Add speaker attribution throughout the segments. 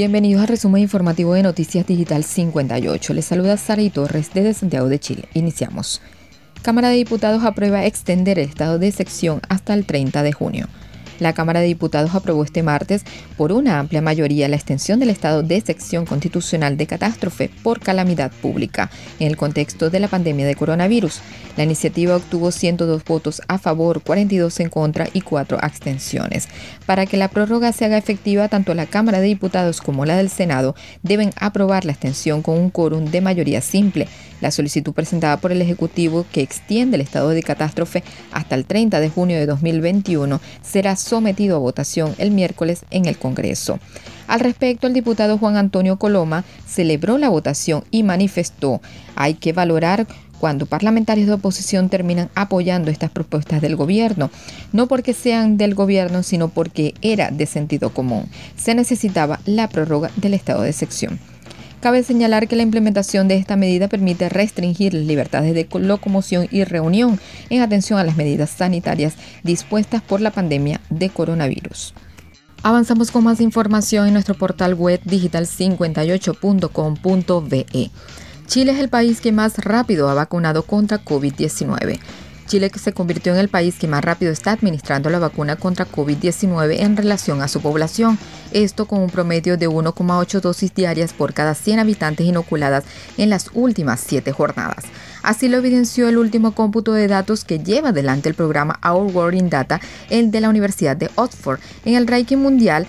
Speaker 1: Bienvenidos al resumen informativo de Noticias Digital 58. Les saluda Sara Torres desde Santiago de Chile. Iniciamos. Cámara de Diputados aprueba extender el estado de sección hasta el 30 de junio. La Cámara de Diputados aprobó este martes por una amplia mayoría la extensión del estado de sección constitucional de catástrofe por calamidad pública en el contexto de la pandemia de coronavirus. La iniciativa obtuvo 102 votos a favor, 42 en contra y 4 abstenciones. Para que la prórroga se haga efectiva, tanto la Cámara de Diputados como la del Senado deben aprobar la extensión con un quórum de mayoría simple. La solicitud presentada por el Ejecutivo que extiende el estado de catástrofe hasta el 30 de junio de 2021 será sometido a votación el miércoles en el Congreso. Al respecto, el diputado Juan Antonio Coloma celebró la votación y manifestó hay que valorar cuando parlamentarios de oposición terminan apoyando estas propuestas del gobierno, no porque sean del gobierno, sino porque era de sentido común. Se necesitaba la prórroga del estado de sección. Cabe señalar que la implementación de esta medida permite restringir las libertades de locomoción y reunión en atención a las medidas sanitarias dispuestas por la pandemia de coronavirus. Avanzamos con más información en nuestro portal web digital58.com.be. Chile es el país que más rápido ha vacunado contra COVID-19. Chile que se convirtió en el país que más rápido está administrando la vacuna contra COVID-19 en relación a su población, esto con un promedio de 1,8 dosis diarias por cada 100 habitantes inoculadas en las últimas siete jornadas. Así lo evidenció el último cómputo de datos que lleva adelante el programa Our World in Data, el de la Universidad de Oxford. En el ranking mundial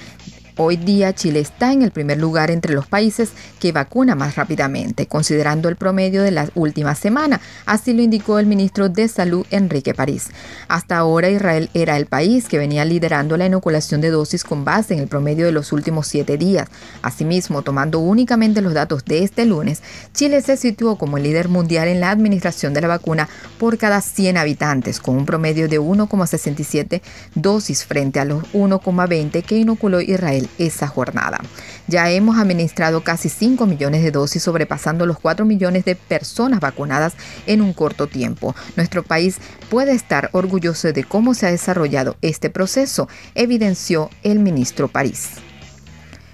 Speaker 1: Hoy día Chile está en el primer lugar entre los países que vacuna más rápidamente, considerando el promedio de la última semana, así lo indicó el ministro de Salud Enrique París. Hasta ahora Israel era el país que venía liderando la inoculación de dosis con base en el promedio de los últimos siete días. Asimismo, tomando únicamente los datos de este lunes, Chile se situó como el líder mundial en la administración de la vacuna por cada 100 habitantes, con un promedio de 1,67 dosis frente a los 1,20 que inoculó Israel esa jornada. Ya hemos administrado casi 5 millones de dosis, sobrepasando los 4 millones de personas vacunadas en un corto tiempo. Nuestro país puede estar orgulloso de cómo se ha desarrollado este proceso, evidenció el ministro París.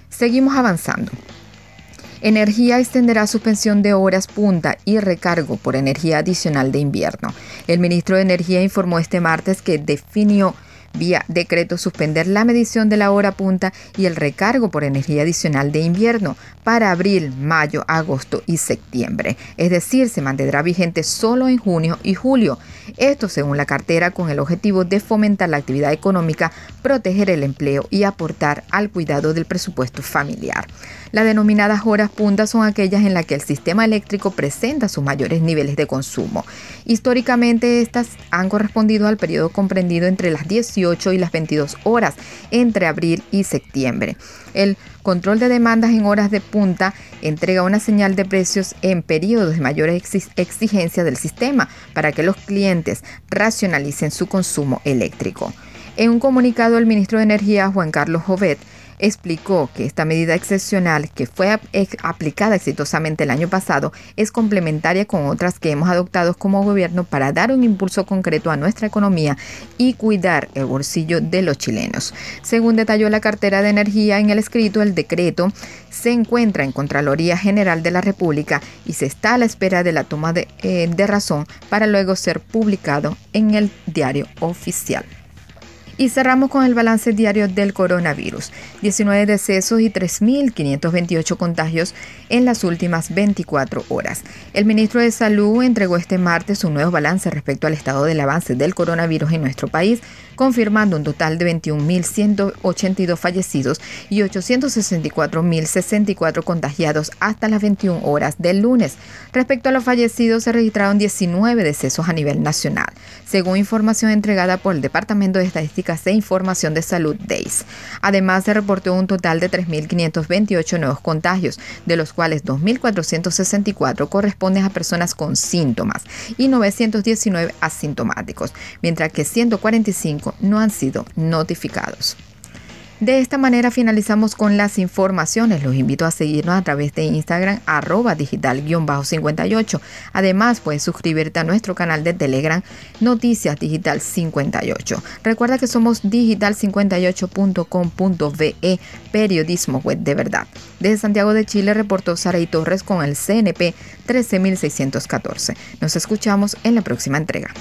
Speaker 1: Seguimos avanzando. Energía extenderá suspensión de horas punta y recargo por energía adicional de invierno. El ministro de Energía informó este martes que definió vía decreto suspender la medición de la hora punta y el recargo por energía adicional de invierno para abril, mayo, agosto y septiembre. Es decir, se mantendrá vigente solo en junio y julio. Esto según la cartera con el objetivo de fomentar la actividad económica, proteger el empleo y aportar al cuidado del presupuesto familiar. Las denominadas horas punta son aquellas en las que el sistema eléctrico presenta sus mayores niveles de consumo. Históricamente estas han correspondido al periodo comprendido entre las 18 y las 22 horas entre abril y septiembre. El control de demandas en horas de punta entrega una señal de precios en periodos de mayor exigencia del sistema para que los clientes racionalicen su consumo eléctrico. En un comunicado, el ministro de Energía, Juan Carlos Jovet, explicó que esta medida excepcional que fue aplicada exitosamente el año pasado es complementaria con otras que hemos adoptado como gobierno para dar un impulso concreto a nuestra economía y cuidar el bolsillo de los chilenos. Según detalló la cartera de energía en el escrito, el decreto se encuentra en Contraloría General de la República y se está a la espera de la toma de, eh, de razón para luego ser publicado en el diario oficial. Y cerramos con el balance diario del coronavirus. 19 decesos y 3.528 contagios en las últimas 24 horas. El ministro de Salud entregó este martes un nuevo balance respecto al estado del avance del coronavirus en nuestro país, confirmando un total de 21.182 fallecidos y 864.064 contagiados hasta las 21 horas del lunes. Respecto a los fallecidos, se registraron 19 decesos a nivel nacional, según información entregada por el Departamento de Estadística de Información de Salud DAIS. Además, se reportó un total de 3.528 nuevos contagios, de los cuales 2.464 corresponden a personas con síntomas y 919 asintomáticos, mientras que 145 no han sido notificados. De esta manera finalizamos con las informaciones. Los invito a seguirnos a través de Instagram arroba digital-58. Además, puedes suscribirte a nuestro canal de Telegram Noticias Digital 58. Recuerda que somos digital58.com.ve, periodismo web de verdad. Desde Santiago de Chile reportó Saraí Torres con el CNP 13614. Nos escuchamos en la próxima entrega.